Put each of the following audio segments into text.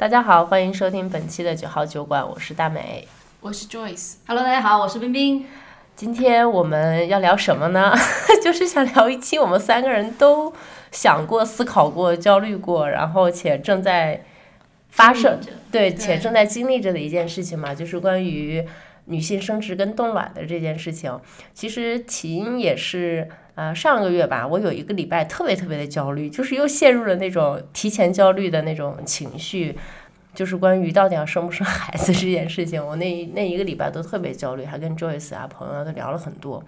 大家好，欢迎收听本期的九号酒馆，我是大美，我是 Joyce。Hello，大家好，我是冰冰。今天我们要聊什么呢？就是想聊一期我们三个人都想过、思考过、焦虑过，然后且正在发生，对，且正在经历着的一件事情嘛，就是关于女性生殖跟冻卵的这件事情。其实起因也是。呃，上个月吧，我有一个礼拜特别特别的焦虑，就是又陷入了那种提前焦虑的那种情绪，就是关于到底要生不生孩子这件事情，我那那一个礼拜都特别焦虑，还跟 Joyce 啊朋友都聊了很多。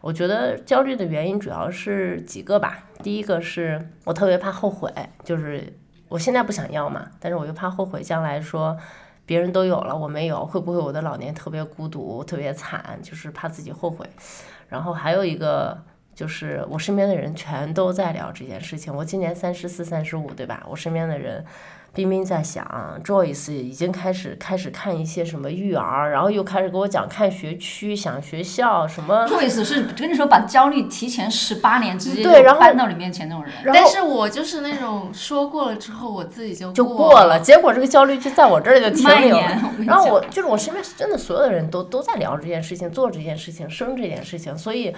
我觉得焦虑的原因主要是几个吧，第一个是我特别怕后悔，就是我现在不想要嘛，但是我又怕后悔将来说别人都有了我没有，会不会我的老年特别孤独、特别惨，就是怕自己后悔。然后还有一个。就是我身边的人全都在聊这件事情。我今年三十四、三十五，对吧？我身边的人，冰冰在想，Joyce 已经开始开始看一些什么育儿，然后又开始给我讲看学区、想学校什么。Joyce 是跟你说把焦虑提前十八年直接对然后搬到你面前那种人。但是我就是那种说过了之后，我自己就就过过了，结果这个焦虑就在我这儿就停蔓留然后我就是我身边真的所有的人都都在聊这件事情，做这件事情，生这件事情，所以，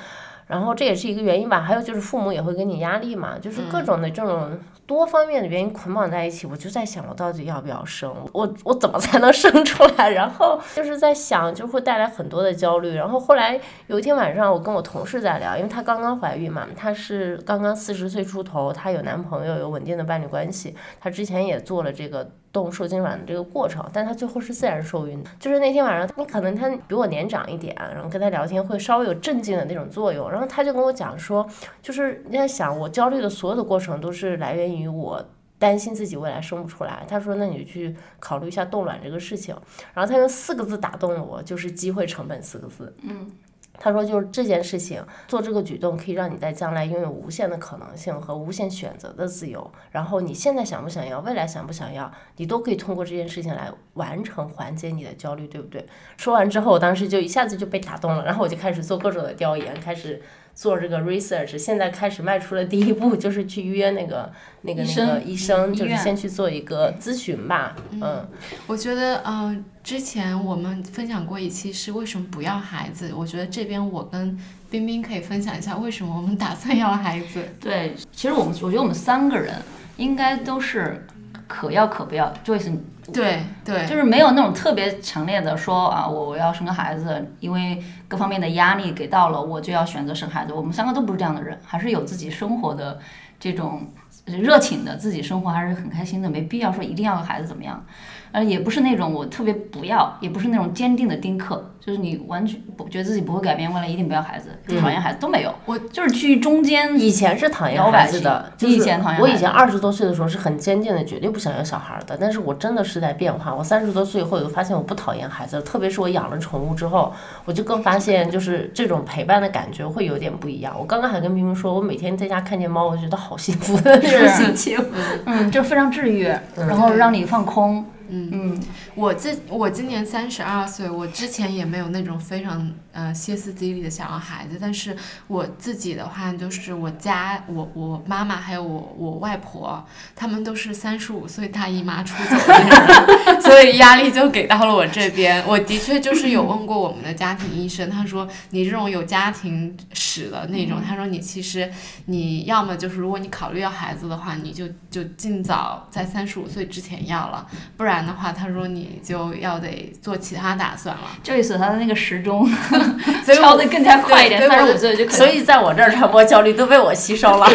然后这也是一个原因吧。还有就是父母也会给你压力嘛，就是各种的这种多方面的原因捆绑在一起。我就在想，我到底要不要生？我我怎么才能生出来？然后就是在想，就会带来很多的焦虑。然后后来有一天晚上，我跟我同事在聊，因为她刚刚怀孕嘛，她是刚刚四十岁出头，她有男朋友，有稳定的伴侣关系，她之前也做了这个。动受精卵的这个过程，但她最后是自然受孕的。就是那天晚上，你可能她比我年长一点，然后跟她聊天会稍微有镇静的那种作用。然后她就跟我讲说，就是你在想，我焦虑的所有的过程都是来源于我担心自己未来生不出来。她说，那你去考虑一下冻卵这个事情。然后她用四个字打动了我，就是机会成本四个字。嗯。他说：“就是这件事情，做这个举动可以让你在将来拥有无限的可能性和无限选择的自由。然后你现在想不想要，未来想不想要，你都可以通过这件事情来完成缓解你的焦虑，对不对？”说完之后，我当时就一下子就被打动了，然后我就开始做各种的调研，开始做这个 research。现在开始迈出了第一步，就是去约那个那个那个医生，就是先去做一个咨询吧。嗯，我觉得，嗯、之前我们分享过一期是为什么不要孩子，我觉得这边我跟冰冰可以分享一下为什么我们打算要孩子。对，其实我们我觉得我们三个人应该都是可要可不要。Joyce 对对，就是没有那种特别强烈的说啊，我我要生个孩子，因为各方面的压力给到了，我就要选择生孩子。我们三个都不是这样的人，还是有自己生活的这种热情的，自己生活还是很开心的，没必要说一定要个孩子怎么样。呃，也不是那种我特别不要，也不是那种坚定的丁克，就是你完全不觉得自己不会改变，未来一定不要孩子，讨厌孩子都没有。我就是去中间以前是讨厌孩子的，就是以前讨厌我以前二十多岁的时候是很坚定的，绝对不想要小孩的。但是我真的是在变化。我三十多岁以后，我就发现我不讨厌孩子，特别是我养了宠物之后，我就更发现就是这种陪伴的感觉会有点不一样。我刚刚还跟冰冰说，我每天在家看见猫，我觉得好幸福的那种是心情。嗯，就非常治愈，然后让你放空。嗯，我这我今年三十二岁，我之前也没有那种非常呃歇斯底里的想要孩子，但是我自己的话就是我家我我妈妈还有我我外婆，他们都是三十五岁大姨妈出走的人，所以压力就给到了我这边。我的确就是有问过我们的家庭医生，他说你这种有家庭史的那种，他说你其实你要么就是如果你考虑要孩子的话，你就就尽早在三十五岁之前要了，不然的话，他说你就要得做其他打算了。Joyce 他的那个时钟 所以我敲的更加快一点，三十五岁就可以。所以在我这儿传播焦虑都被我吸收了。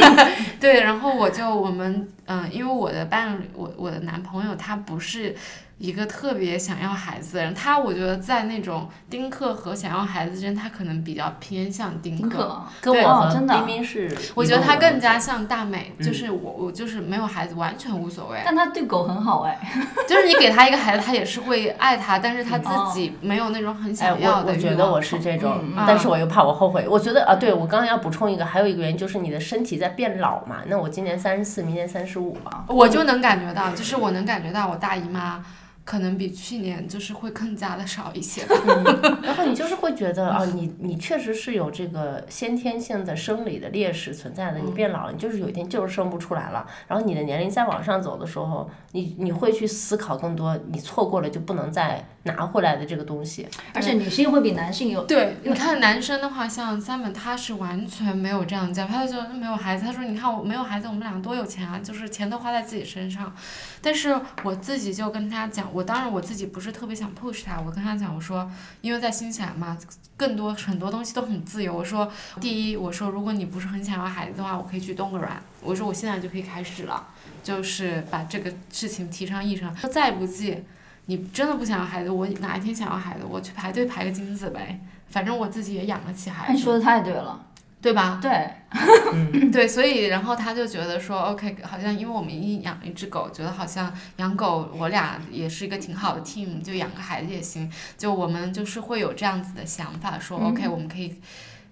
对，然后我就我们嗯、因为我的伴侣，我我的男朋友他不是一个特别想要孩子的人，他我觉得在那种丁克和想要孩子之间，他可能比较偏向丁克。丁克，跟对真的明明是我觉得他更加像大美，嗯就是我我就是没有孩子完全无所谓，但他对狗很好哎。就是你给他一个孩子，他也是会爱他，但是他哦自己没有那种很哎，想要我我的欲望觉得我是这种，但是我又怕我后悔。我觉得啊，对我刚刚要补充一个，还有一个原因就是你的身体在变老嘛。那我今年三十四，明年三十五嘛。我就能感觉到，就是我能感觉到我大姨妈可能比去年就是会更加的少一些。然后你就是会觉得啊，你你确实是有这个先天性的生理的劣势存在的。你变老了，你就是有一天就是生不出来了。然后你的年龄再往上走的时候，你你会去思考更多，你错过了就不能再拿回来的这个东西。而且女性会比男性有对，你看男生的话，像 Simon 他是完全没有这样讲，他就说没有孩子，他说你看我没有孩子，我们俩多有钱啊，就是钱都花在自己身上。但是我自己就跟他讲，我我当然我自己不是特别想 push 他，我跟他讲，我说因为在新西兰嘛，更多很多东西都很自由。我说第一，我说如果你不是很想要孩子的话，我可以去冻个卵。我说我现在就可以开始了，就是把这个事情提上议程。再不济，你真的不想要孩子，我哪一天想要孩子，我去排队排个精子呗，反正我自己也养得起孩子。你说的太对了，对吧？对，对，所以然后他就觉得说，OK，好像因为我们一养一只狗，觉得好像养狗我俩也是一个挺好的 team，就养个孩子也行。就我们就是会有这样子的想法，说 OK，我们可以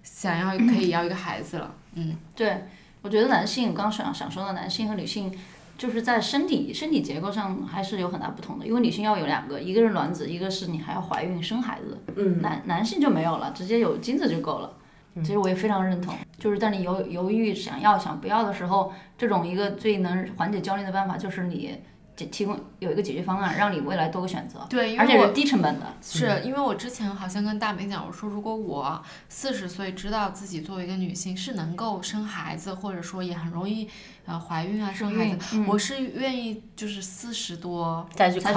想要可以要一个孩子了，嗯。对，我觉得男性，刚想想说的男性和女性，就是在身体身体结构上还是有很大不同的。因为女性要有两个，一个是卵子，一个是你还要怀孕生孩子。嗯。男男性就没有了，直接有精子就够了。其实我也非常认同，就是在你犹犹豫想要想不要的时候，这种一个最能缓解焦虑的办法就是你提提供有一个解决方案，让你未来多个选择。对，因为我而且是低成本的。是因为我之前好像跟大美讲，我说如果我四十岁知道自己作为一个女性是能够生孩子，或者说也很容易呃怀孕啊生孩子，嗯我是愿意就是四十多再去考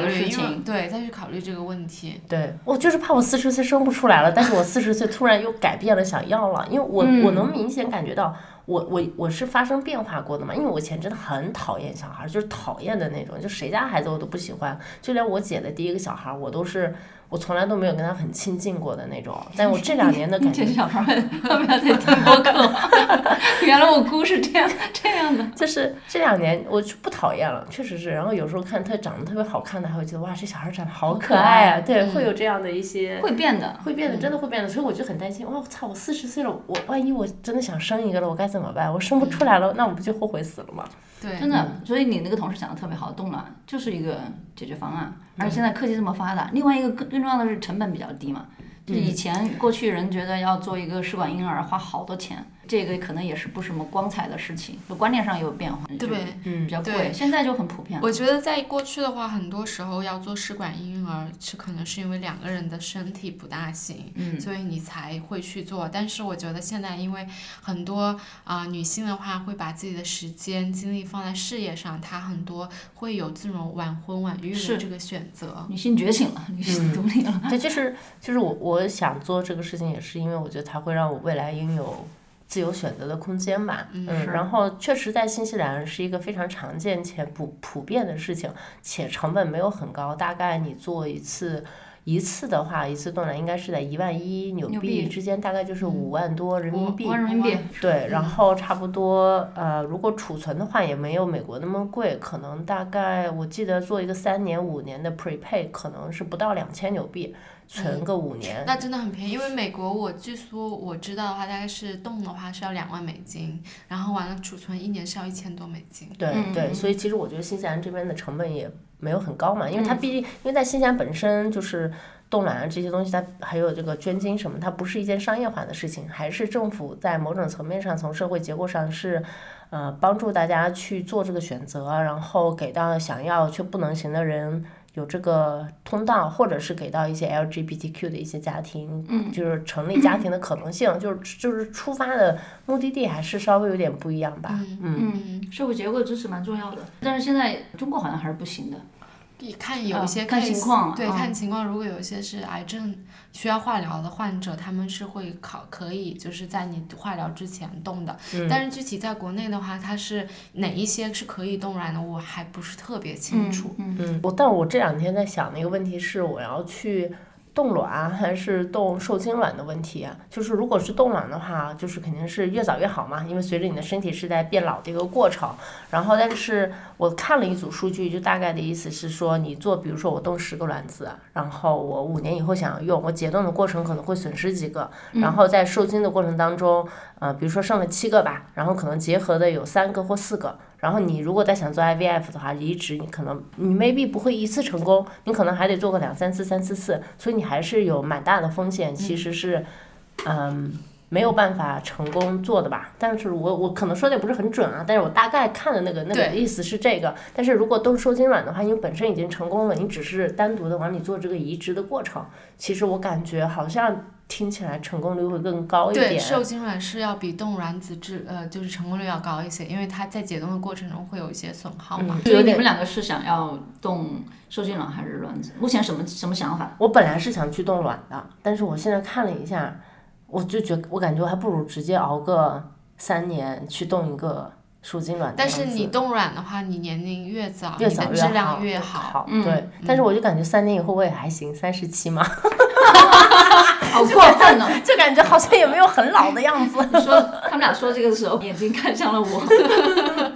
虑对再去考虑这个问题。对，我就是怕我四十岁生不出来了，但是我四十岁突然又改变了想要了，因为我、嗯我能明显感觉到我我我是发生变化过的嘛，因为我以前真的很讨厌小孩，就是讨厌的那种，就谁家孩子我都不喜欢，就连我姐的第一个小孩，我都是我从来都没有跟他很亲近过的那种，但我这 两年的感觉这小孩儿要不要再听播客？原来我姑是这样这样的。就是这两年我就不讨厌了，确实是。然后有时候看他长得特别好看的，还会觉得哇，这小孩长得好可爱啊，对，会有这样的一些。会变的，会变的，真的会变的，所以我就很担心。哇，我操！我四十岁了，我万一我真的想生一个了，我该怎么办？我生不出来了，那我不就后悔死了吗？对，真的。所以你那个同事讲的特别好，动了就是一个解决方案。而且现在科技这么发达，另外一个更更重要的是成本比较低嘛。就以前过去人觉得要做一个试管婴儿花好多钱，这个可能也是不什么光彩的事情，就观念上也有变化，就是对嗯比较贵。对现在就很普遍了。我觉得在过去的话，很多时候要做试管婴儿，是可能是因为两个人的身体不大行，嗯所以你才会去做。但是我觉得现在，因为很多啊、女性的话会把自己的时间精力放在事业上，她很多会有这种晚婚晚育的这个选择。女性觉醒了，女性独立了。对，就是就是我我想做这个事情，也是因为我觉得它会让我未来拥有自由选择的空间吧。嗯然后确实在新西兰是一个非常常见且普普遍的事情，且成本没有很高，大概你做一次。一次的话，一次冻卵应该是在一万一纽纽币币之间，大概就是五万多人民币。五万人民币，对，然后差不多呃，如果储存的话也没有美国那么贵，可能大概我记得做一个三年五年的 prepay 可能是不到两千纽币，存个五年。那真的很便宜，因为美国我据说我知道的话，大概是冻的话是要两万美金，然后完了储存一年是要一千多美金。对对，所以其实我觉得新西兰这边的成本也没有很高嘛，因为它嗯毕竟因为在新西兰本身就是冻卵啊这些东西，它还有这个捐精什么，它不是一件商业化的事情，还是政府在某种层面上从社会结构上是。呃，帮助大家去做这个选择，然后给到想要却不能行的人有这个通道，或者是给到一些 LGBTQ 的一些家庭，嗯就是成立家庭的可能性，就是就是出发的目的地还是稍微有点不一样吧。嗯，社会结构支持蛮重要的，但是现在中国好像还是不行的。你看有一些呃看情况对，嗯看情况。如果有一些是癌症需要化疗的患者，他们是会考可以就是在你化疗之前动的。嗯但是具体在国内的话，它是哪一些是可以冻卵的，我还不是特别清楚。嗯，嗯，我但我这两天在想的一个问题是，我要去冻卵还是冻受精卵的问题啊。就是如果是冻卵的话，就是肯定是越早越好嘛，因为随着你的身体是在变老的一个过程。然后，但是我看了一组数据，就大概的意思是说，你做，比如说我冻十个卵子，然后我五年以后想要用，我解冻的过程可能会损失几个，然后在受精的过程当中，呃，比如说剩了七个吧，然后可能结合的有三个或四个。然后你如果再想做 IVF 的话，移植你可能你 maybe 不会一次成功，你可能还得做个两三次、三四次，所以你还是有蛮大的风险，其实是，嗯。没有办法成功做的吧，但是我我可能说的也不是很准啊，但是我大概看的那个那个意思是这个，但是如果都是受精卵的话，因为本身已经成功了，你只是单独的往里做这个移植的过程，其实我感觉好像听起来成功率会更高一点。对，受精卵是要比冻卵子质呃就是成功率要高一些，因为它在解冻的过程中会有一些损耗嘛。所以你们两个是想要冻受精卵还是卵子？目前什么什么想法？我本来是想去冻卵的，但是我现在看了一下。我就觉，我感觉我还不如直接熬个三年去冻一个受精卵。但是你冻卵的话，你年龄越早，越早质量越好。对，但是我就感觉三年以后我也还行，三十七嘛。好过分哦！就感觉好像也没有很老的样子。说他们俩说这个的时候，眼睛看向了我。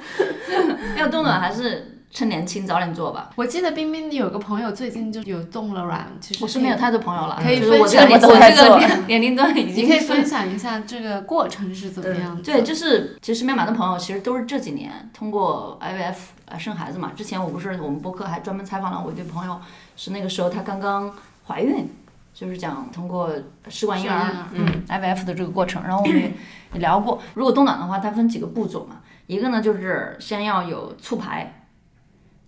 要冻卵还是？趁年轻早点做吧。我记得冰冰有个朋友最近就有冻了卵，其实我身边有太多朋友了，可以分享。我这个年年龄段已经可以分享一下这个过程是怎么样。对，就是其实身边蛮多朋友其实都是这几年通过 IVF 啊生孩子嘛。之前我不是我们播客还专门采访了我一对朋友，是那个时候她刚刚怀孕，就是讲通过试管婴儿嗯 IVF 的这个过程。然后我们也 也聊过，如果冻卵的话，它分几个步骤嘛，一个呢就是先要有促排。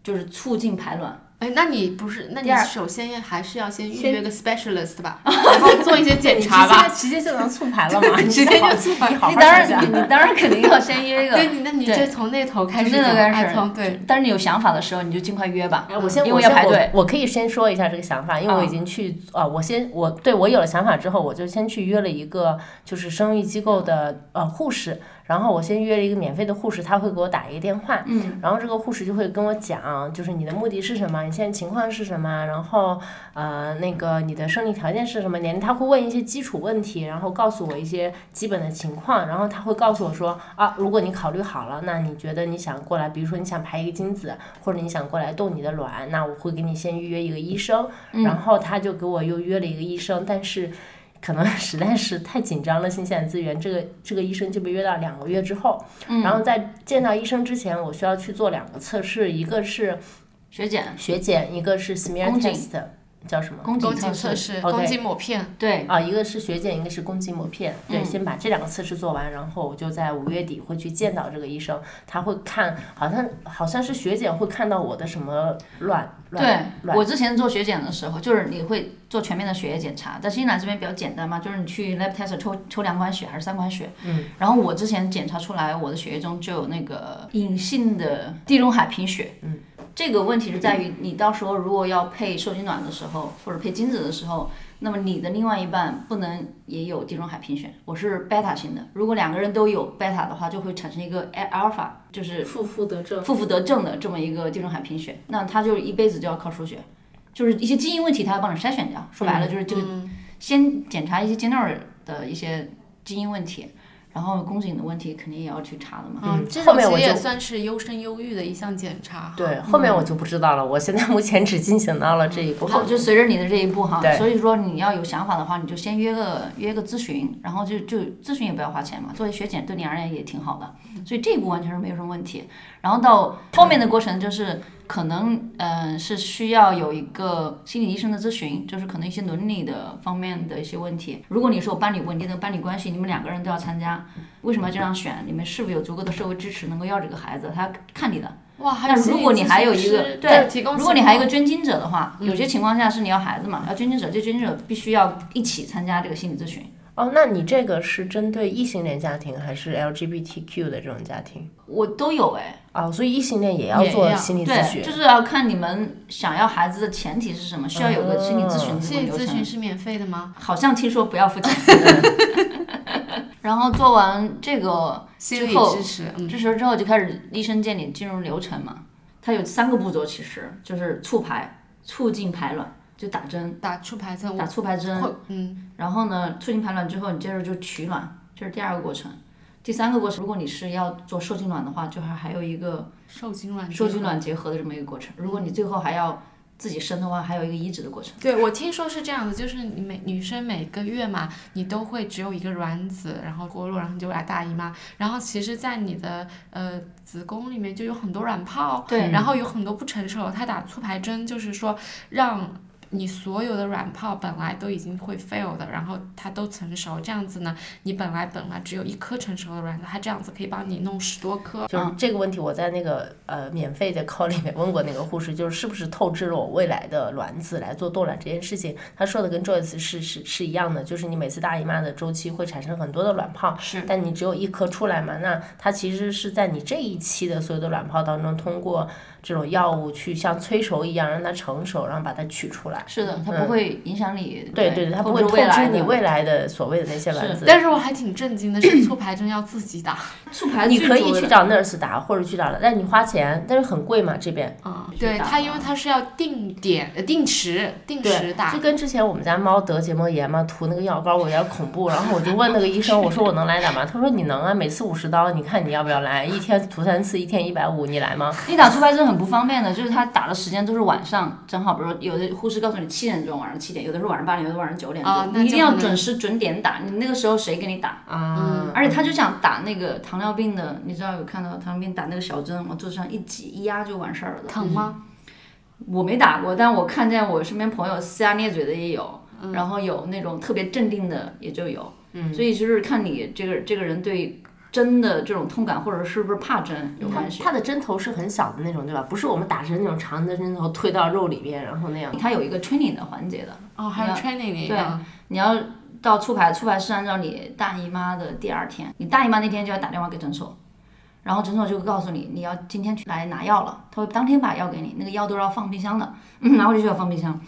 就是促进排卵。哎，那你不是？那你首先要还是要先预约个 specialist 吧，然后做一些检查吧。直接就能促排了吗？直接就促排。你当然，你你当然肯定 要先约一个。对，那你就从那头开始。从那头开始。对。但是你有想法的时候，你就尽快约吧。我先，因为要排队。我可以先说一下这个想法，因为我已经去啊，我先我对我有了想法之后，我就先去约了一个就是生育机构的呃护士。然后我先约了一个免费的护士，他会给我打一个电话，嗯，然后这个护士就会跟我讲，就是你的目的是什么，你现在情况是什么，然后呃那个你的生理条件是什么年龄，他会问一些基础问题，然后告诉我一些基本的情况，然后他会告诉我说啊，如果你考虑好了，那你觉得你想过来，比如说你想排一个精子，或者你想过来冻你的卵，那我会给你先预约一个医生，然后他就给我又约了一个医生，但是。可能 实在是太紧张了，新鲜资源，这个这个医生就被约到两个月之后，然后在见到医生之前，我需要去做两个测试，一个是血检，血检，一个是 smear test，叫什么？宫颈测试，宫颈抹片。对，啊，一个是血检，一个是宫颈抹片。对，先把这两个测试做完，然后我就在五月底会去见到这个医生，他会看，好像好像是血检会看到我的什么卵。对，我之前做血检的时候，就是你会做全面的血液检查，在新西兰这边比较简单嘛，就是你去 lab test 抽抽两管血还是三管血，嗯，然后我之前检查出来我的血液中就有那个隐性的地中海贫血，嗯，这个问题是在于你到时候如果要配受精卵的时候，或者配精子的时候。那么你的另外一半不能也有地中海贫血，我是贝塔型的。如果两个人都有贝塔的话，就会产生一个阿尔法，就是负负得正，负负得正的这么一个地中海贫血。那他就一辈子就要靠输血，就是一些基因问题他要帮你筛选掉。说白了就是这个，先检查一些 general 的一些基因问题。然后宫颈的问题肯定也要去查的嘛。嗯，后面我也算是优生优育的一项检查。对，后面我就不知道了。我现在目前只进行到了这一步。好，就随着你的这一步哈。所以说你要有想法的话，你就先约个约个咨询，然后就就咨询也不要花钱嘛，做血检对你而言也挺好的。所以这一步完全是没有什么问题。然后到后面的过程就是。可能嗯是需要有一个心理医生的咨询，就是可能一些伦理的方面的一些问题。如果你说伴侣稳定的伴侣关系，你们两个人都要参加，为什么要这样选？你们是否有足够的社会支持能够要这个孩子？他看你的。哇，那如果你还有一个对，如果你还有一个捐精者的话，有些情况下是你要孩子嘛，要捐精者，这捐精者必须要一起参加这个心理咨询。哦，那你这个是针对异性恋家庭还是 LGBTQ 的这种家庭？我都有哎。哦，所以异性恋也要做心理咨询。就是要看你们想要孩子的前提是什么，需要有个心理咨询的心理咨询是免费的吗？好像听说不要付钱。然后做完这个心理支持，支持之后就开始医生见你进入流程嘛。它有三个步骤，其实就是促排、促进排卵。就打针，打促排针，打促排针，嗯，然后呢，促进排卵之后，你接着就取卵，这是第二个过程。第三个过程，如果你是要做受精卵的话，就还还有一个受精卵受精卵结合的这么一个过程。如果你最后还要自己生的话，还有一个移植的过程。对，我听说是这样的，就是你每女生每个月嘛，你都会只有一个卵子，然后脱落，然后你就来大姨妈。然后其实，在你的呃子宫里面就有很多卵泡，对然后有很多不成熟，它打促排针就是说让。你所有的卵泡本来都已经会 fail 的，然后它都成熟，这样子呢，你本来本来只有一颗成熟的卵子，它这样子可以帮你弄十多颗。就是这个问题，我在那个呃免费的 call 里面问过那个护士，就是是不是透支了我未来的卵子来做冻卵这件事情。他说的跟 Joyce 是是是一样的，就是你每次大姨妈的周期会产生很多的卵泡，是但你只有一颗出来嘛，那它其实是在你这一期的所有的卵泡当中，通过这种药物去像催熟一样让它成熟，然后把它取出来。是的，它不会影响你。对对对，它不会透透支你未来的所谓的那些卵子。但是我还挺震惊的是，促排针要自己打。促排你可以去找 nurse 打，或者去找，但你花钱，但是很贵嘛这边。嗯，对它，因为它是要定点、呃定时、定时，打就。跟之前我们家猫得结膜炎嘛，涂那个药膏，我有点恐怖。然后我就问那个医生，我说我能来打吗？他说你能啊，每次五十刀，你看你要不要来？一天涂三次，一天一百五，你来吗？你打促排针很不方便的，就是他打的时间都是晚上，正好，比如说有的护士告诉你七点钟，晚上七点，有的是晚上八点，有的晚上九点你一定要准时准点打。你那个时候谁给你打？啊，而且他就想打那个糖尿病的，你知道有看到糖尿病打那个小针，往肚子上一挤一压就完事儿了。疼吗？我没打过，但我看见我身边朋友呲牙咧嘴的也有，然后有那种特别镇定的也就有。嗯，所以就是看你这个这个人对针的这种痛感，或者是不是怕针有关系。它的针头是很小的那种，对吧？不是我们打针那种长的针头推到肉里边，然后那样。它有一个 training 的环节的，哦，还有 training 那对。你要到促排，促排是按照你大姨妈的第二天，你大姨妈那天就要打电话给诊所，然后诊所就会告诉你你要今天去来拿药了，他会当天把药给你，那个药都是要放冰箱的，嗯，拿回去就要放冰箱，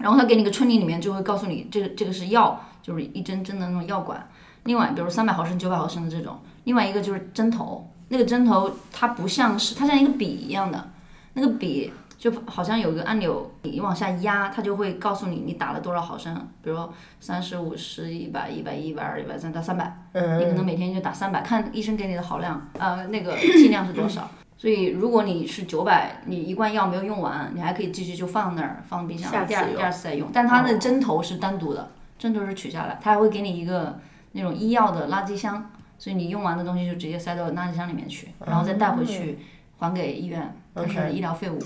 然后他给你个春里里面就会告诉你这个这个是药，就是一针针的那种药管，另外比如三百毫升、九百毫升的这种，另外一个就是针头，那个针头它不像是它像一个笔一样的，那个笔就好像有个按钮，你往下压，它就会告诉你你打了多少毫升，比如说三十、五十、一百、一百一、一百二、一百三到三百，你可能每天就打三百，看医生给你的好量，呃，那个剂量是多少。所以如果你是九百，你一罐药没有用完，你还可以继续就放那儿，放冰箱，下次第二第二次再用。但它的针头是单独的，针头是取下来，它还会给你一个那种医药的垃圾箱，所以你用完的东西就直接塞到垃圾箱里面去，然后再带回去还给医院，它是医疗废物。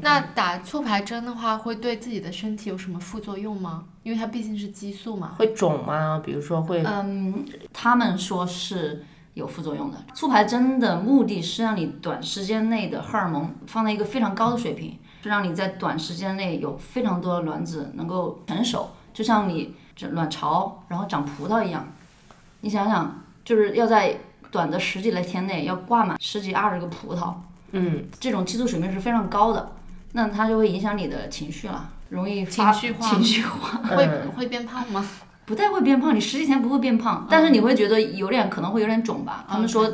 那打促排针的话，会对自己的身体有什么副作用吗？因为它毕竟是激素嘛。会肿吗？比如说会，嗯，他们说是有副作用的。促排针的目的是让你短时间内的荷尔蒙放在一个非常高的水平，是让你在短时间内有非常多的卵子能够成熟，就像你这卵巢然后长葡萄一样。你想想，就是要在短的十几来天内要挂满十几二十个葡萄，嗯，这种激素水平是非常高的，那它就会影响你的情绪了，容易发情绪化情绪化。会嗯会变胖吗？不太会变胖，你十几天不会变胖，但是你会觉得有点可能会有点肿吧。他们说，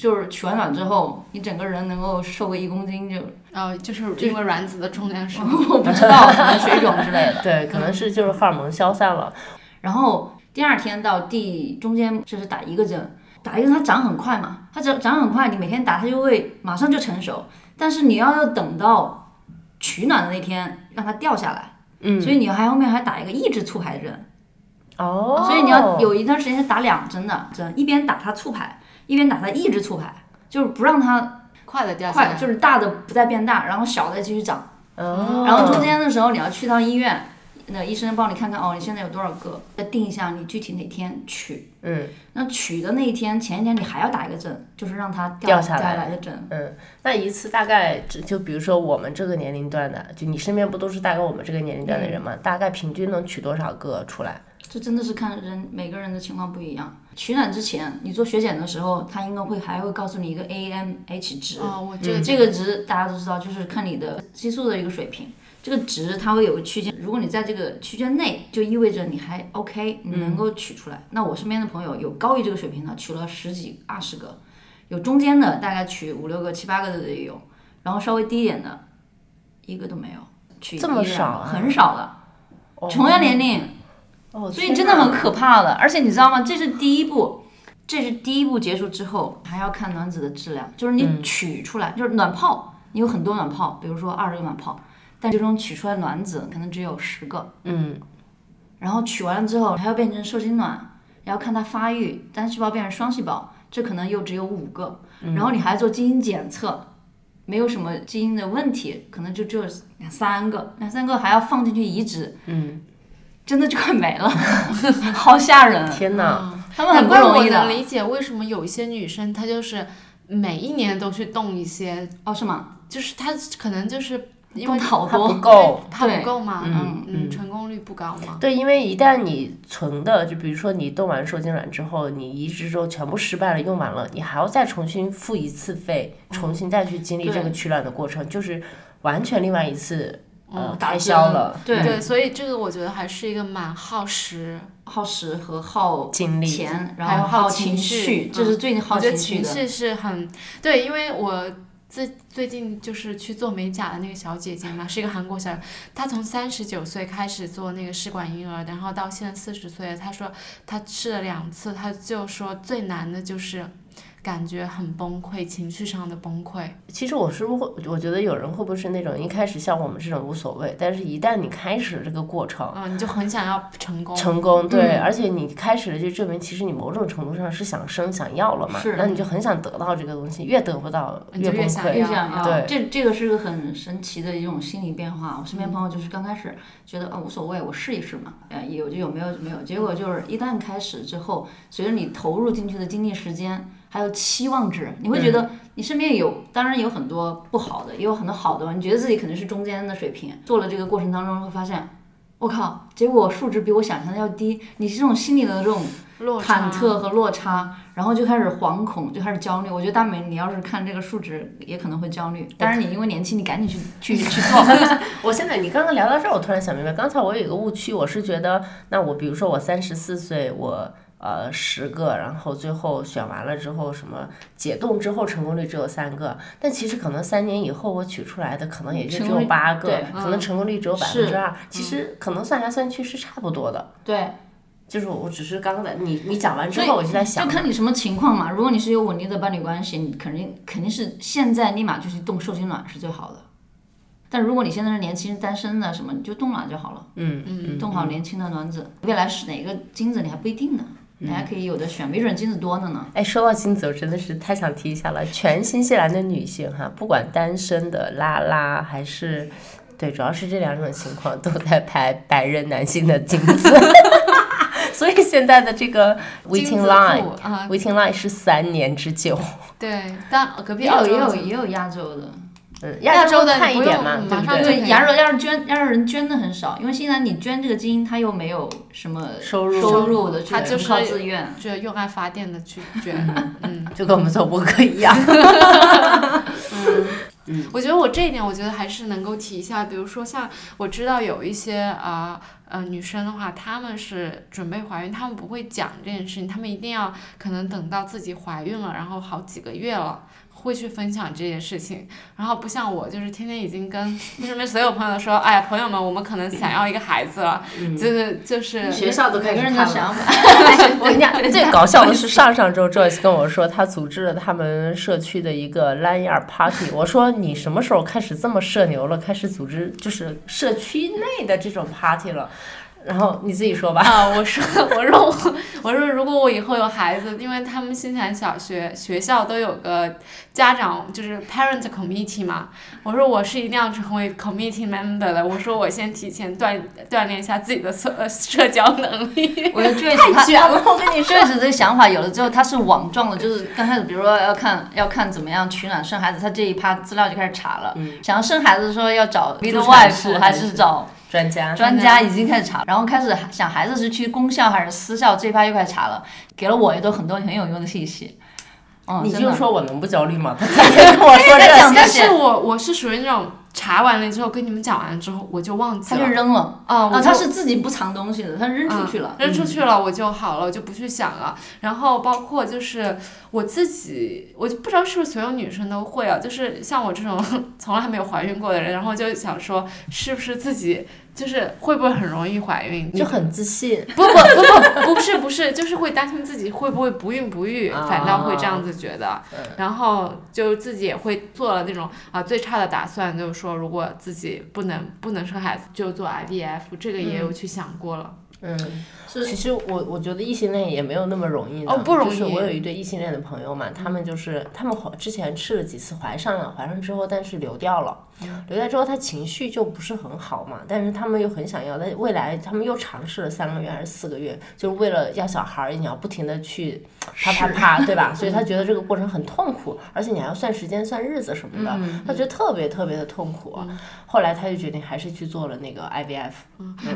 就是取完卵之后，你整个人能够瘦个一公斤就，哦，就是因为卵子的重量是吗？我不知道，可能水肿之类的。对，可能是就是荷尔蒙消散了。然后第二天到第中间就是打一个针，打一个针它长很快嘛，它长长很快，你每天打它就会马上就成熟，但是你要要等到取卵的那天让它掉下来，嗯，所以你还后面还打一个抑制促排针。哦，所以你要有一段时间是打两针的针，一边打它促排，一边打它抑制促排，就是不让它快的掉下快，来。就是大的不再变大，然后小的继续长。哦，然后中间的时候你要去趟医院，那医生帮你看看哦，你现在有多少个，再定一下你具体哪天取。嗯那取的那一天前一天你还要打一个针，就是让它掉下下来的针。嗯，那一次大概就就比如说我们这个年龄段的，就你身边不都是大概我们这个年龄段的人吗？大概平均能取多少个出来？这真的是看人每个人的情况不一样。取卵之前，你做血检的时候，他应该会还会告诉你一个 AMH 值。哦，我这个这个值大家都知道，就是看你的激素的一个水平。这个值它会有个区间，如果你在这个区间内，就意味着你还 OK，你能够取出来。那我身边的朋友有高于这个水平的，取了十几、二十个；有中间的，大概取五六个、七八个的也有；然后稍微低一点的，一个都没有，取这么少啊很少的。同样年龄，哦，所以真的很可怕的。而且你知道吗？这是第一步，这是第一步结束之后，还要看卵子的质量，就是你取出来，就是卵泡，你有很多卵泡，比如说二十个卵泡，但最终取出来卵子可能只有十个，嗯，然后取完了之后还要变成受精卵，然后看它发育，单细胞变成双细胞，这可能又只有五个，然后你还做基因检测。没有什么基因的问题，可能就只有两三个，两三个还要放进去移植，嗯，真的就快没了，好吓人！天哪，他们很不容易的能。理解为什么有一些女生她就是每一年都去动一些，哦，是吗？就是她可能就是因为好它不多，够。它不够嘛，嗯嗯，成功率不高嘛。对，因为一旦你存的，就比如说你动完受精卵之后，你移植之后全部失败了，用完了，你还要再重新付一次费，重新再去经历这个取卵的过程，就是完全另外一次呃嗯开销了，对对，所以这个我觉得还是一个蛮耗时，耗时和耗精力。钱，然还有耗情情绪绪，这嗯是最耗情绪的。情绪是很对，因为我最最近就是去做美甲的那个小姐姐嘛，是一个韩国小，她从三十九岁开始做那个试管婴儿，然后到现在四十岁，她说她试了两次，她就说最难的就是感觉很崩溃，情绪上的崩溃。其实我是不会，我觉得有人会不会是那种一开始像我们这种无所谓，但是一旦你开始了这个过程，嗯，你就很想要成功。成功，对，嗯而且你开始了就证明其实你某种程度上是想生想要了嘛，是那你就很想得到这个东西，越得不到你就崩溃。越想要越想要，对这这个是个很神奇的一种心理变化。我身边朋友就是刚开始觉得啊无所谓，我试一试嘛，呃有就有没有就没有，结果就是一旦开始之后，随着你投入进去的精力时间。还有期望值，你会觉得你身边有，当然有很多不好的，也有很多好的。你觉得自己可能是中间的水平，做了这个过程当中会发现，我靠，结果数值比我想象的要低。你这种心理的这种落忐忑和落差，然后就开始惶恐，就开始焦虑。我觉得大美，你要是看这个数值，也可能会焦虑。但是你因为年轻，你赶紧去去去做。我现在你刚刚聊到这儿，我突然想明白，刚才我有一个误区，我是觉得，那我比如说我三十四岁，我呃十个，然后最后选完了之后，什么解冻之后成功率只有三个，但其实可能三年以后我取出来的可能也就只有八个，可能成功率只有百分之二，其实可能算来算去是差不多的。对，就是我只是刚才你你讲完之后，我就在想就，看你什么情况嘛。如果你是有稳定的伴侣关系，你肯定肯定是现在立马就去动受精卵是最好的。但如果你现在是年轻单身的什么，你就冻卵就好了，嗯嗯，冻好年轻的卵子。未来是哪个精子你还不一定呢，你还可以有的选，没准金子多的呢。哎，说到金子，我真的是太想提一下了。全新西兰的女性哈，不管单身的拉拉还是，对，主要是这两种情况都在排白人男性的金子。所以现在的这个 waiting line，啊，waiting line 是三年之久。对，但隔壁也有也澳洲的有也有亚洲的，嗯，亚洲洲的不一点嘛，对不对？马上就亚洲亚洲捐亚洲人捐的很少，因为现在你捐这个基因，他又没有什么收入收入的，他就是靠自愿。就用爱发电的去 捐，嗯。就跟我们做博客一样。嗯我觉得我这一点，我觉得还是能够提一下。比如说，像我知道有一些啊呃女生的话，她们是准备怀孕，她们不会讲这件事情，她们一定要可能等到自己怀孕了，然后好几个月了。会去分享这件事情，然后不像我，就是天天已经跟身边所有朋友说，哎呀，朋友们，我们可能想要一个孩子了，就是就是学校都开始看了。我跟你讲，最搞笑的是上上周 Joyce 跟我说，他组织了他们社区的一个蓝眼 party。我说你什么时候开始这么社牛了？开始组织就是社区内的这种 party 了？然后你自己说吧。啊，我说，我说我，我说如果我以后有孩子，因为他们新西兰小学学校都有个家长就是 parent committee 嘛，我说我是一定要成为 committee member 的，我说我先提前锻锻炼一下自己的社呃社交能力。我觉得 Joyce 他卷了，我跟你说。Joyce 这个想法有了之后，他是网状的，就是刚开始，比如说要看要看怎么样取暖生孩子，他这一趴资料就开始查了。想要生孩子的时候要找助 midwife 还是找专家，专家，已经开始查，然后开始想孩子是去公校还是私校，这一趴又开始查了，给了我也都很多很有用的信息。嗯，你就说我能不焦虑吗？他天天跟我说在讲这但。是我我是属于那种查完了之后跟你们讲完之后我就忘记他就了。扔了。啊，他是自己不藏东西的，他扔出去了。扔出去了我就好了，我就不去想了。然后包括就是我自己，我就不知道是不是所有女生都会啊，就是像我这种 从来没有怀孕过的人，然后就想说是不是自己就是会不会很容易怀孕？就很自信。不不不不不是不是，就是会担心自己会不会不孕不育，啊反倒会这样子觉得，嗯然后就自己也会做了那种啊最差的打算，就是说如果自己不能不能生孩子，就做 IVF，这个也有去想过了。嗯，是。其实我我觉得异性恋也没有那么容易的哦不容易。就是我有一对异性恋的朋友嘛，他们就是他们怀之前吃了几次怀上了，怀上之后但是流掉了，流掉之后他情绪就不是很好嘛，但是他们又很想要，但未来他们又尝试了三个月还是四个月，就是为了要小孩儿，你要不停的去啪啪啪，对吧？所以他觉得这个过程很痛苦，而且你还要算时间、算日子什么的，他觉得特别特别的痛苦。后来他就决定还是去做了那个 IVF，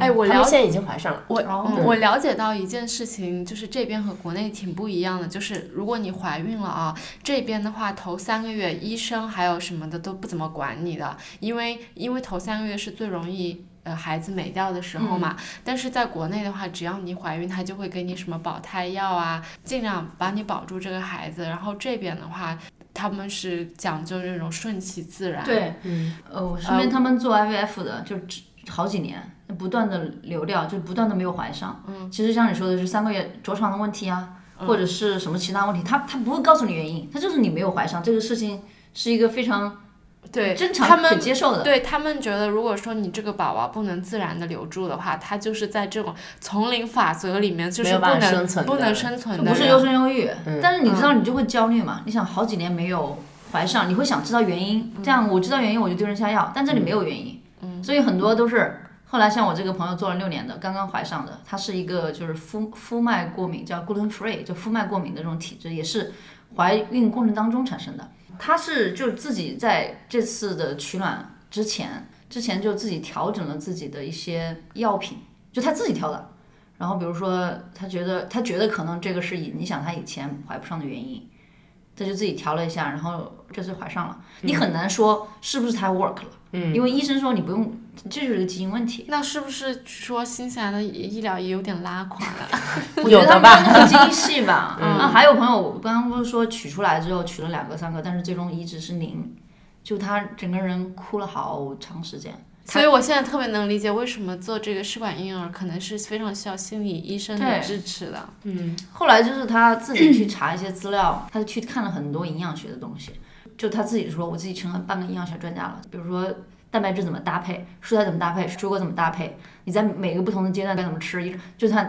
哎，我了他们现在已经怀上了。我、我了解到一件事情，就是这边和国内挺不一样的，就是如果你怀孕了啊，这边的话头三个月医生还有什么的都不怎么管你的，因为因为头三个月是最容易。呃，孩子没掉的时候嘛，但是在国内的话，只要你怀孕，他就会给你什么保胎药啊，尽量把你保住这个孩子。然后这边的话，他们是讲究这种顺其自然。对，嗯呃，我身边他们做 IVF 的，就只好几年，不断的流掉，就不断的没有怀上。嗯，其实像你说的是三个月着床的问题啊，或者是什么其他问题，他他不会告诉你原因，他就是你没有怀上，这个事情是一个非常对，正常可他们接受的。对他们觉得，如果说你这个宝宝不能自然的留住的话，他就是在这种丛林法则里面，就是不能生存不能生存的不是优生优育，嗯。但是你知道你就会焦虑嘛？你想好几年没有怀上，你会想知道原因，这样我知道原因我就丢人下药，但这里没有原因，所以很多都是后来像我这个朋友做了六年的，刚刚怀上的，他是一个就是肤肤脉过敏，叫 gluten free，就肤脉过敏的这种体质，也是怀孕过程当中产生的。他是就自己在这次的取卵之前，之前就自己调整了自己的一些药品，就他自己挑的。然后比如说，他觉得他觉得可能这个是影响他以前怀不上的原因，他就自己调了一下，然后这次怀上了。你很难说是不是他 work 了，嗯因为医生说你不用，这就是个基因问题。那是不是说新西兰的医疗也有点拉垮了？我觉得他们有的吧那个精细吧。啊，还有朋友，我刚刚不是说取出来之后取了两个三个，但是最终移植是零，就他整个人哭了好长时间。所以我现在特别能理解为什么做这个试管婴儿可能是非常需要心理医生的支持的。嗯，后来就是他自己去查一些资料，他去看了很多营养学的东西，就他自己说，我自己成了半个营养学专家了。比如说蛋白质怎么搭配，蔬菜怎么搭配，水果怎么搭配，你在每个不同的阶段该怎么吃，一就他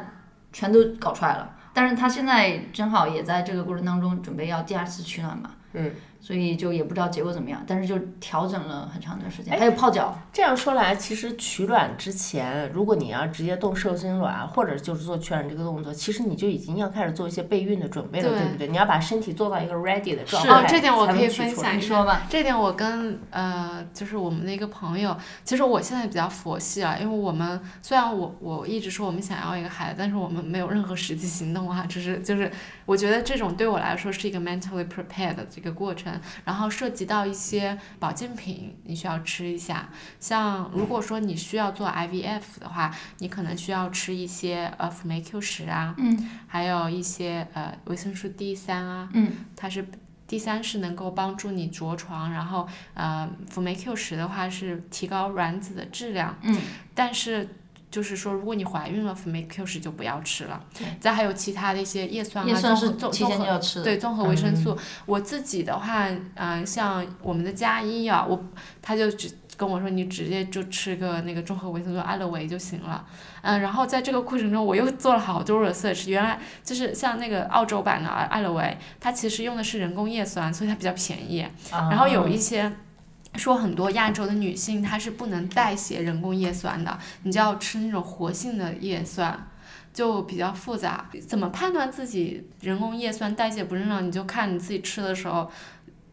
全都搞出来了。但是他现在正好也在这个过程当中准备要第二次取卵嘛，嗯，所以就也不知道结果怎么样，但是就调整了很长一段时间，还有泡脚，这样说来，其实取卵之前，如果你要直接动受精卵，或者就是做取卵这个动作，其实你就已经要开始做一些备孕的准备了，对对不对？你要把身体做到一个 ready 的状态，哦，这点我才可以能取出来分享一下你说吧。这点我跟呃，就是我们的一个朋友，其实我现在比较佛系啊，因为我们虽然我我一直说我们想要一个孩子，但是我们没有任何实际行动啊，只是就是我觉得这种对我来说是一个 mentally prepared 的这个过程，然后涉及到一些保健品，你需要吃一下，像如果说你需要做 IVF 的话，你可能需要吃一些呃辅酶 Q 十啊，嗯，还有一些呃维生素 D 三啊，嗯，它是第三是能够帮助你着床，然后呃辅酶 Q 十的话是提高卵子的质量，嗯，但是。就是说，如果你怀孕了，辅酶 Q 十就不要吃了对。再还有其他的一些叶酸啊，叶酸是综合提前综合就要吃的，对综合维生素。我自己的话，嗯、像我们的佳一啊，我他就只跟我说，你直接就吃个那个综合维生素艾乐维就行了。嗯，然后在这个过程中，我又做了好多 research，原来就是像那个澳洲版的艾乐维，它其实用的是人工叶酸，所以它比较便宜。然后有一些。说很多亚洲的女性她是不能代谢人工叶酸的，你就要吃那种活性的叶酸，就比较复杂。怎么判断自己人工叶酸代谢不正常？你就看你自己吃的时候，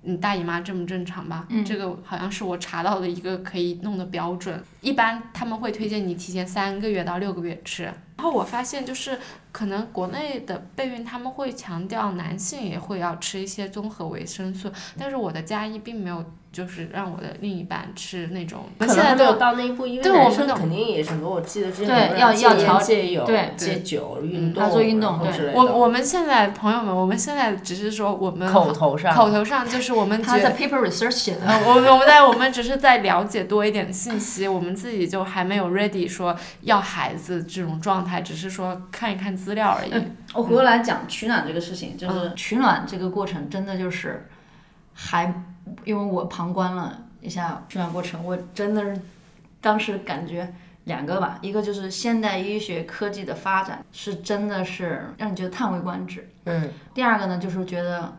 你大姨妈正不正常吧？嗯这个好像是我查到的一个可以弄的标准。一般他们会推荐你提前三个月到六个月吃，然后我发现就是可能国内的备孕他们会强调男性也会要吃一些综合维生素，但是我的家医并没有就是让我的另一半吃那种，可现在没有到那一步，因为对我们的男生肯定也是。我记得之前对要要调戒油、对戒酒、运嗯动，要做运动对我我们现在朋友们，我们现在只是说我们口头上口头上就是我们他在 paper research 写的。呃，我们我们在我们只是在了解多一点信息，我们自己就还没有 ready 说要孩子这种状态，只是说看一看资料而已。我回过来讲取暖这个事情，就是取暖这个过程真的就是，还因为我旁观了一下取暖过程，我真的是当时感觉两个吧，一个就是现代医学科技的发展是真的是让你觉得叹为观止，嗯，第二个呢就是觉得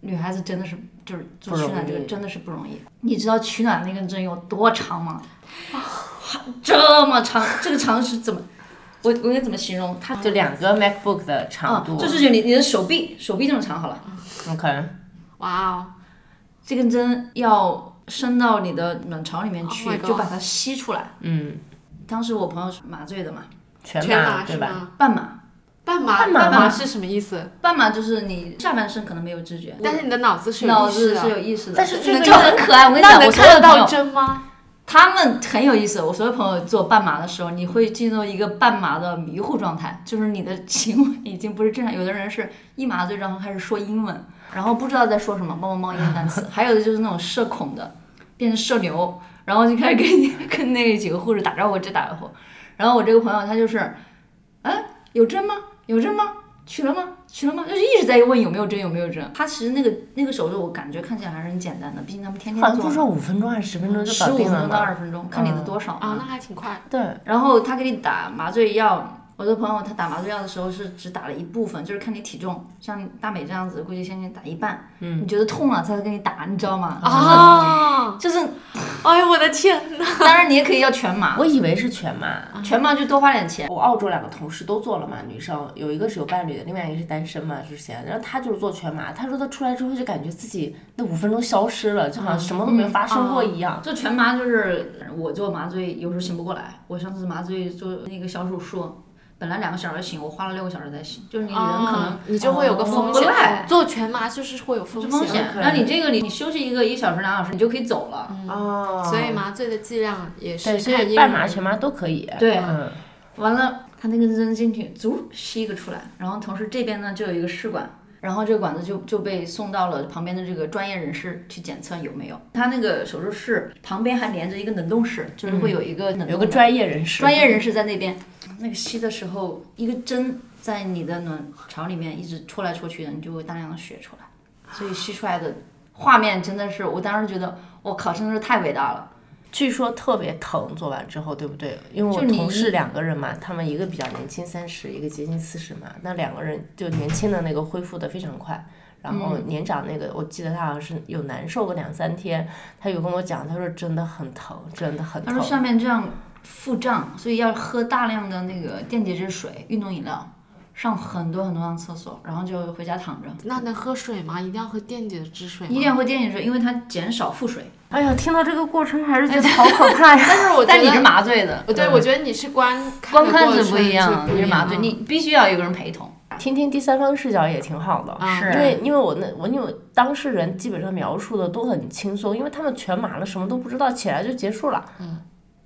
女孩子真的是就是做取暖这个真的是不容易。你知道取暖那根针有多长吗？这么长，这个长是怎么？我我应该怎么形容？它就两个 MacBook 的长啊度，，就是就你你的手臂手臂这么长好了，OK 哇哦，这根针要伸到你的卵巢里面去 Oh 就把它吸出来。嗯，当时我朋友是麻醉的嘛，全全麻对吧？麻是吗？半麻，半麻半麻是什么意思？半麻就是你下半身可能没有知觉，但是你的脑子是有脑意识的子是有意识的，但是这个就很可爱。我跟你那讲，我看得到所有的朋友针吗？他们很有意思。我所有朋友做半麻的时候，你会进入一个半麻的迷糊状态，就是你的行为已经不是正常。有的人是一麻醉然后开始说英文，然后不知道在说什么，帮我冒英文单词；还有的就是那种社恐的，变成社牛，然后就开始跟你跟那几个护士打招呼，这打招呼。然后我这个朋友他就是，哎，有针吗？有针吗？取了吗？取了吗？就是一直在问有没有针，有没有针。他其实那个那个手术我感觉看起来还是很简单的，毕竟他们天天做像不是说五分钟还是十分钟就十五分钟到？二十分钟，看你的多少啊，嘛那还挺快。对，然后他给你打麻醉药，我的朋友他打麻醉药的时候是只打了一部分，就是看你体重，像大美这样子，估计先给你打一半，嗯，你觉得痛了才会给你打，你知道吗？啊！就是，就是，哎呦我的天哪！当然你也可以要全麻，我以为是全麻。全麻就多花点钱。我澳洲两个同事都做了嘛，女生有一个是有伴侣的，另外一个是单身嘛之前，然后她就是做全麻，她说她出来之后就感觉自己那五分钟消失了，就好像什么都没有发生过一样。做全麻就是我做麻醉有时候醒不过来，我上次麻醉做那个小手术，本来两个小时醒，我花了六个小时才醒，就是你人可能啊你就会有个风险，做全麻就是会有风险。那你这个你你休息一个一小时两小时，你就可以走了。哦，所以麻醉的剂量也是半麻、全麻都可以。对嗯，完了，他那个扔进去，足吸一个出来，然后同时这边呢就有一个试管，然后这个管子就就被送到了旁边的这个专业人士去检测有没有。他那个手术室旁边还连着一个冷冻室，就是会有一个冷冻的有个专业人士。专业人士在那边。那个吸的时候，一个针在你的卵巢里面一直戳来戳去的，你就会大量的血出来，所以吸出来的画面真的是，我当时觉得，我靠，真的是太伟大了。据说特别疼，做完之后，对不对？因为我同事两个人嘛，他们一个比较年轻，三十，一个接近四十嘛，那两个人就年轻的那个恢复的非常快。然后嗯年长那个，我记得他好像是有难受个两三天，他有跟我讲，他说真的很疼，真的很疼。他说下面这样腹胀，所以要喝大量的那个电解质水、运动饮料，上很多很多趟厕所，然后就回家躺着。那能喝水吗？一定要喝电解质水吗？一定要喝电解质水，因为它减少腹水。哎呀，听到这个过程还是觉 得好可怕呀！但是我觉得但你是麻醉的，对，我觉得你是观观看是的不一样，你是麻醉，你必须要有一个人陪同。听听第三方视角也挺好的。因为因为我那我因为当事人基本上描述的都很轻松，因为他们全麻了，什么都不知道，起来就结束了。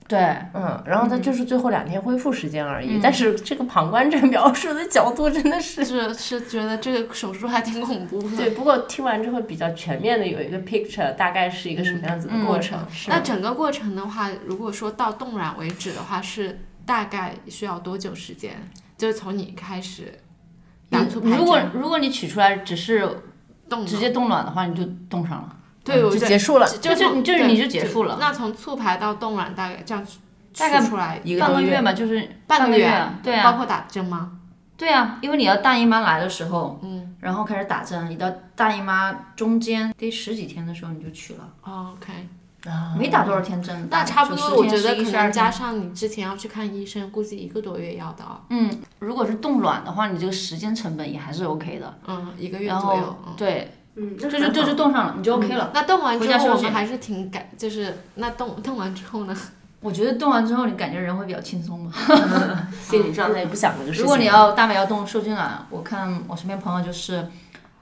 对，嗯，然后他就是最后两天恢复时间而嗯已。但是这个旁观者 描述的角度真的是。是是觉得这个手术还挺恐怖的。对，不过听完之后比较全面的有一个 picture，大概是一个什么样子的过程。是那整个过程的话，如果说到冻卵为止的话，是大概需要多久时间？就是从你开始打出排如果如果你取出来只是冻直接冻卵的话，你就冻上了。对，我就结束了。就就就是你就结束了那从促排到冻卵大概这样取大概出来一个半个月吧，就是半个月对啊，包括打针吗？对啊，因为你要大姨妈来的时候，嗯，然后开始打针，你到大姨妈中间第十几天的时候你就取了，哦，OK，没打多少天针，那差不多，我觉得可能加上你之前要去看医生，估计一个多月要的哦，嗯，如果是冻卵的话，你这个时间成本也还是 OK 的，嗯，一个月左右对，嗯，这就这就冻上了，你就 OK 了。那冻完之后，我们还是挺感，就是那冻冻完之后呢？我觉得动完之后，你感觉人会比较轻松嘛。心理状态也不想这个事情。如果你要大美要动受精卵，我看我身边朋友就是，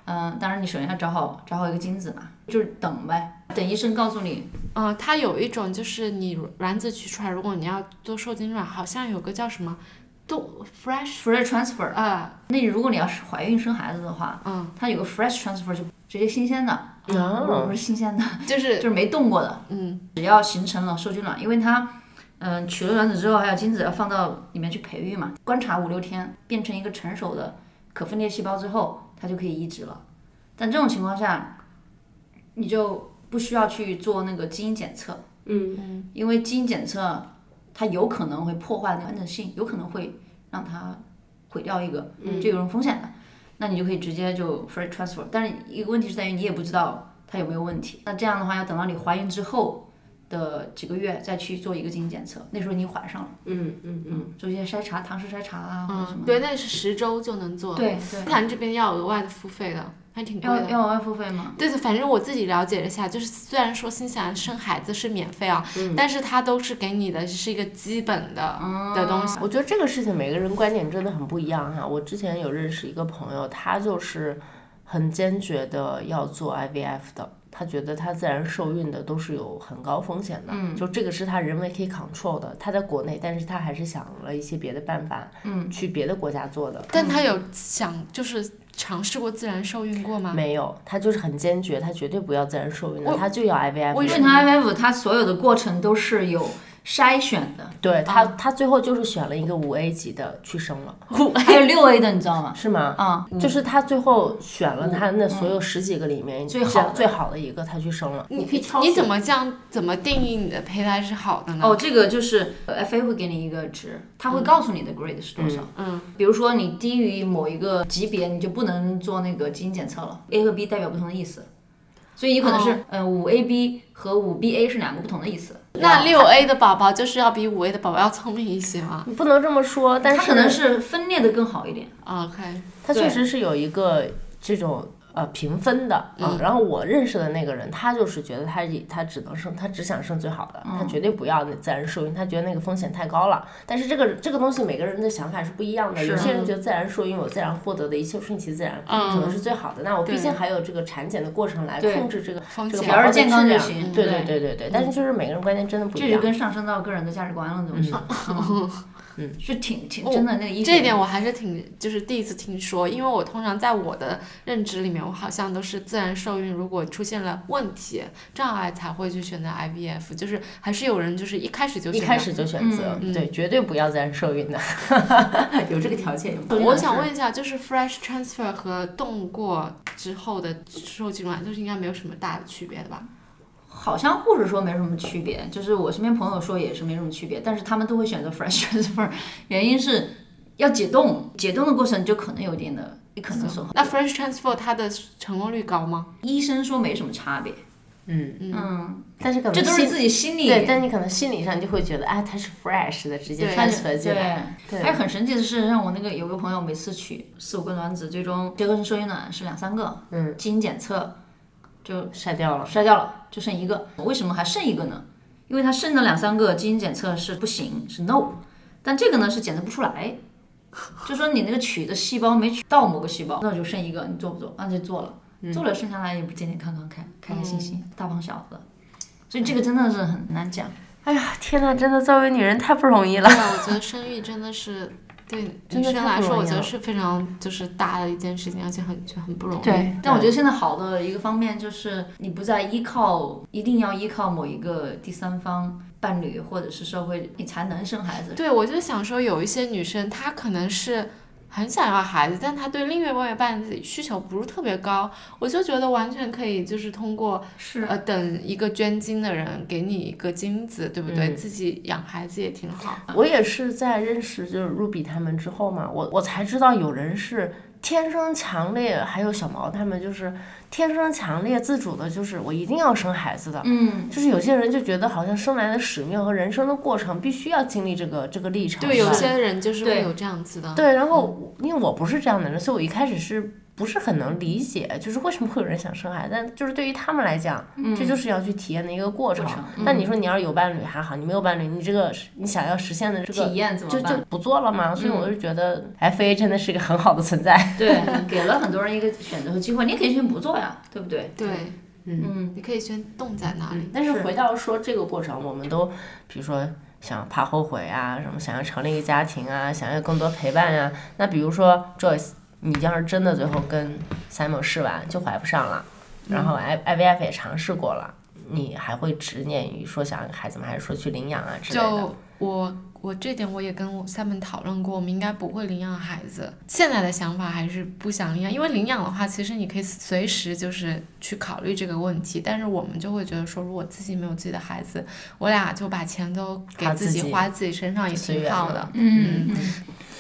嗯、当然你首先要找好找好一个精子嘛，就是等呗，等医生告诉你，嗯，它有一种就是你卵子取出来，如果你要做受精卵，好像有个叫什么动 fresh fresh transfer。啊，那如果你要是怀孕生孩子的话，嗯，它有个 fresh transfer 就直接新鲜的，不哦。不是新鲜的，就是 就是没动过的，嗯。只要形成了受精卵，因为它，嗯、取了卵子之后，还有精子要放到里面去培育嘛，观察五六天，变成一个成熟的可分裂细胞之后，它就可以移植了。但这种情况下，你就不需要去做那个基因检测，嗯。因为基因检测它有可能会破坏那个完整性，有可能会让它毁掉一个，这有种风险的。那你就可以直接就 free transfer，但是一个问题是在于你也不知道它有没有问题。那这样的话要等到你怀孕之后的几个月再去做一个基因检测，那时候你怀上了，嗯嗯嗯，做一些筛查、唐氏筛查啊或者什么，。嗯对，那是十周就能做。对对日坛这边要额外的付费的，还挺贵的。要要额外付费吗？对的，反正我自己了解了一下，就是虽然说新西兰生孩子是免费啊，但是它都是给你的是一个基本的、的东西。我觉得这个事情每个人观点真的很不一样哈。我之前有认识一个朋友，他就是很坚决的要做 IVF 的，他觉得他自然受孕的都是有很高风险的，嗯就这个是他人为可以 control 的。他在国内，但是他还是想了一些别的办法，嗯，去别的国家做的。但他有想就是尝试过自然受孕过吗？没有，他就是很坚决，他绝对不要自然受孕的，他就要 IVF 为它 IVF 他所有的过程都是有筛选的，对他，他最后就是选了一个五 A 级的去生了，还有六 A 的，你知道吗？是吗？啊、就是他最后选了他那所有十几个里面最好最好的一个，他去生了。你可以挑你怎么这样怎么定义你的胚胎是好的呢？哦，这个就是呃 FA 会给你一个值，他会告诉你的 grade 是多少。嗯，比如说你低于某一个级别，你就不能做那个基因检测了。A 和 B 代表不同的意思，所以有可能是、嗯五 AB 和五 BA 是两个不同的意思。那六 A 的宝宝就是要比五 A 的宝宝要聪明一些吗你不能这么说，但是它可能是分裂的更好一点。？OK，他确实是有一个这种呃评分的啊、嗯然后我认识的那个人，他就是觉得他他只能生，他只想生最好的，嗯。他绝对不要那自然受孕，他觉得那个风险太高了。但是这个这个东西每个人的想法是不一样的，有些人觉得自然受孕我自然获得的一切顺其自然，嗯。可能是最好的。那我毕竟还有这个产检的过程来控制这个这个宝宝的只要是健康质量就行对。对对对对对，但是就是每个人观念真的不这就一样。跟上升到个人的价值观了，东西。嗯，嗯，是挺挺真的那个医学这一点我还是挺就是第一次听说，因为我通常在我的认知里面，我好像都是自然受孕，如果出现了问题障碍才会去选择 IVF，就是还是有人就是一开始就选择一开始就选择，嗯对，绝对不要自然受孕的，有这个条件。我想问一下，就是 fresh transfer 和冻过之后的受精卵，就是应该没有什么大的区别的吧？好像护士说没什么区别，就是我身边朋友说也是没什么区别，但是他们都会选择 fresh transfer，原因是要解冻，解冻的过程就可能有一点的，也可能损耗。那 fresh transfer 它的成功率高吗？医生说没什么差别，嗯，嗯，但是可能这都是自己心里对，但你可能心理上就会觉得，哎，它是 fresh 的，直接对 transfer 进来。对，对还有很神奇的是，让我那个有个朋友每次取四五个卵子，最终结合成受精卵是两三个，嗯，基因检测就筛掉了。筛掉了，就剩一个。为什么还剩一个呢？因为它剩的两三个基因检测是不行，是 no，但这个呢是检测不出来，就说你那个取的细胞没取到某个细胞，那就剩一个，你做不做？那就做了，做了剩下来也不健健康康、开开开心心，大胖小子。所以这个真的是很难讲。哎呀，天呐，真的作为女人太不容易了对。啊，我觉得生育真的是对女生来说，我觉得是非常就是大的一件事情，而且很就很不容易。对，但我觉得现在好的一个方面就是你不再依靠，一定要依靠某一个第三方伴侣或者是社会，你才能生孩子。对，我就想说，有一些女生她可能是很想要孩子，但他对另外一半的需求不是特别高，我就觉得完全可以，就是通过是呃等一个捐精的人给你一个精子，对不对？嗯自己养孩子也挺好。我也是在认识就是 Ruby 他们之后嘛，我我才知道有人是天生强烈，还有小毛他们就是天生强烈自主的，就是我一定要生孩子的。嗯，就是有些人就觉得好像生来的使命和人生的过程必须要经历这个这个历程。对，有些人就是会对有这样子的。对，然后我因为我不是这样的人，所以我一开始是不是很能理解，就是为什么会有人想生孩子，但就是对于他们来讲，这就是要去体验的一个过程。那你说你要是有伴侣还好，你没有伴侣，你这个你想要实现的这个体验怎么就就？不做了嘛。所以我就觉得 F A 真的是一个很好的存在。对，给了很多人一个选择和机会，你可以选不做呀，对不对？对，嗯，你可以先冻在那里。但是回到说这个过程，我们都比如说想怕后悔啊，什么想要成立一个家庭啊，想要更多陪伴呀、那比如说 Joyce，你要是真的最后跟 Simon 试完就怀不上了，然后 I I V F 也尝试过了，你还会执念于说想要个孩子吗？还是说去领养啊之类的？就我我这点我也跟我 Simon 讨论过，我们应该不会领养孩子。现在的想法还是不想领养，因为领养的话，其实你可以随时就是去考虑这个问题。但是我们就会觉得说，如果自己没有自己的孩子，我俩就把钱都给自己己花自己身上也挺好的。嗯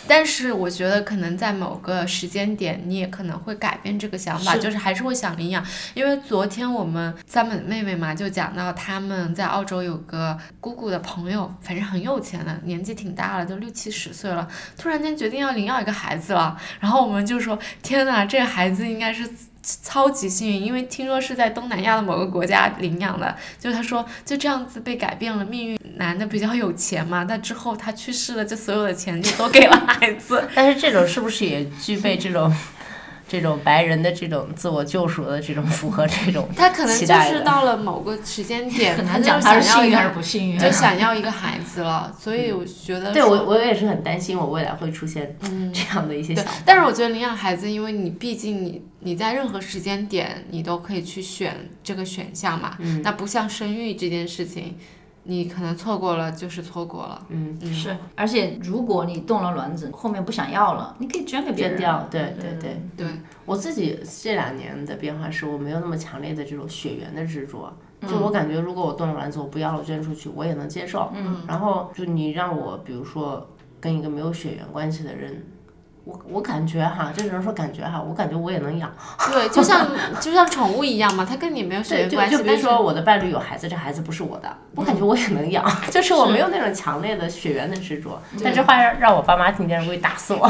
但是我觉得可能在某个时间点，你也可能会改变这个想法，是就是还是会想领养。因为昨天我们 Simon 的妹妹嘛，就讲到他们在澳洲有个姑姑的朋友，反正很有钱的，年纪挺大了，都六七十岁了，突然间决定要领养一个孩子了。然后我们就说：天呐，这个孩子应该是。超级幸运，因为听说是在东南亚的某个国家领养的，就他说就这样子被改变了命运。男的比较有钱嘛，但之后他去世了，就所有的钱就都给了孩子。但是这种是不是也具备这种这种白人的这种自我救赎的这种符合这种他可能就是到了某个时间点，很难讲他是想要一幸运还是个，不幸运。就想要一个孩子了。所以我觉得对我，我也是很担心我未来会出现嗯这样的一些想法。，但是我觉得领养孩子，因为你毕竟你你在任何时间点你都可以去选这个选项嘛，嗯那不像生育这件事情，你可能错过了就是错过了。嗯，嗯，是，而且如果你动了卵子，后面不想要了，你可以捐给别人。捐掉，对对对。对，我自己这两年的变化是我没有那么强烈的这种血缘的执着，嗯就我感觉如果我动了卵子我不要了捐出去，我也能接受。嗯，然后就你让我比如说跟一个没有血缘关系的人。我我感觉哈，这只能说感觉哈，我感觉我也能养。对，就像就像宠物一样嘛，它跟你没有血对，就缘关系，就比如说我的伴侣有孩子，这孩子不是我的，我感觉我也能养，就是我没有那种强烈的血缘的执着。但这话让让我爸妈听见了会打死我。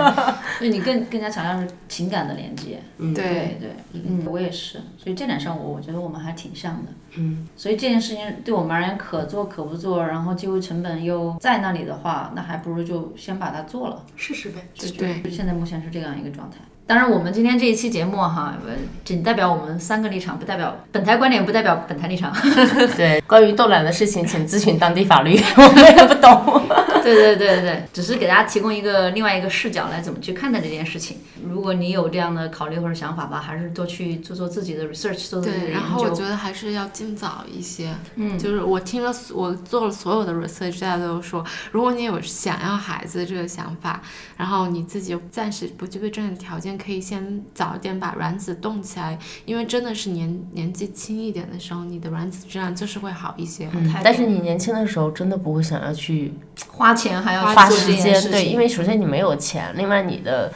所以你更更加强调是情感的连接。嗯对对对，嗯，我也是。所以这点上我我觉得我们还挺像的。嗯，所以这件事情对我们而言可做可不做，然后机会成本又在那里的话，那还不如就先把它做了。试试呗。对就现在目前是这样一个状态。当然，我们今天这一期节目哈，呃仅代表我们三个立场，不代表本台观点，不代表本台立场。对，关于冻卵的事情，请咨询当地法律，我们也不懂。对对对对对，只是给大家提供一个另外一个视角来怎么去看待这件事情。如果你有这样的考虑或者想法吧，还是多去做做自己的 research，做做自己的对，研然后我。觉得还是要尽早一些。嗯，就是我听了，我做了所有的 research，大家都说，如果你有想要孩子这个想法，然后你自己暂时不具备这样的条件，可以先早一点把卵子冻起来，因为真的是年年纪轻一点的时候，你的卵子质量就是会好一些。嗯但是你年轻的时候真的不会想要去花钱还要花时间，对，因为首先你没有钱，另外你的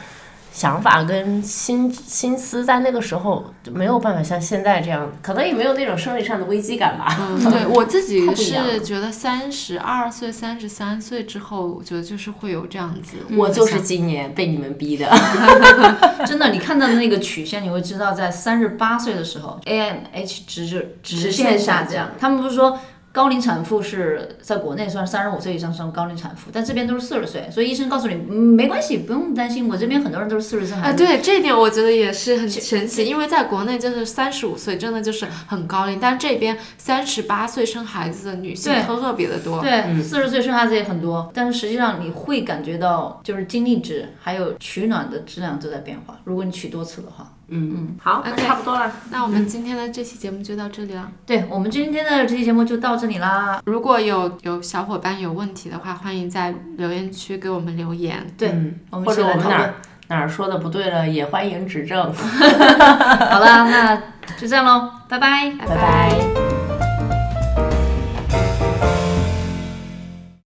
想法跟心心思在那个时候就没有办法像现在这样，可能也没有那种生理上的危机感吧。嗯，对我自己 是觉得三十二岁、三十三岁之后，我觉得就是会有这样子。我就是今年被你们逼的。真的，你看到的那个曲线，你会知道，在三十八岁的时候，AMH 值就直线下降。他们不是说高龄产妇是在国内算三十五岁以上算高龄产妇，但这边都是四十岁，所以医生告诉你，嗯，没关系，不用担心。我这边很多人都是四十岁孩啊，子。对这一点我觉得也是很神奇，因为在国内就是三十五岁真的就是很高龄，但这边三十八岁生孩子的女性对特别的多。对，四十岁生孩子也很多，但是实际上你会感觉到，就是精力值还有取暖的质量都在变化。如果你取多次的话，嗯嗯，好，那差不多了。那我们今天的这期节目就到这里了。对我们今天的这期节目就到这里啦。如果有有小伙伴有问题的话，欢迎在留言区给我们留言。对嗯我们或者我们哪儿。哪儿说的不对了，也欢迎指正。好啦，那就这样喽，拜拜。拜拜拜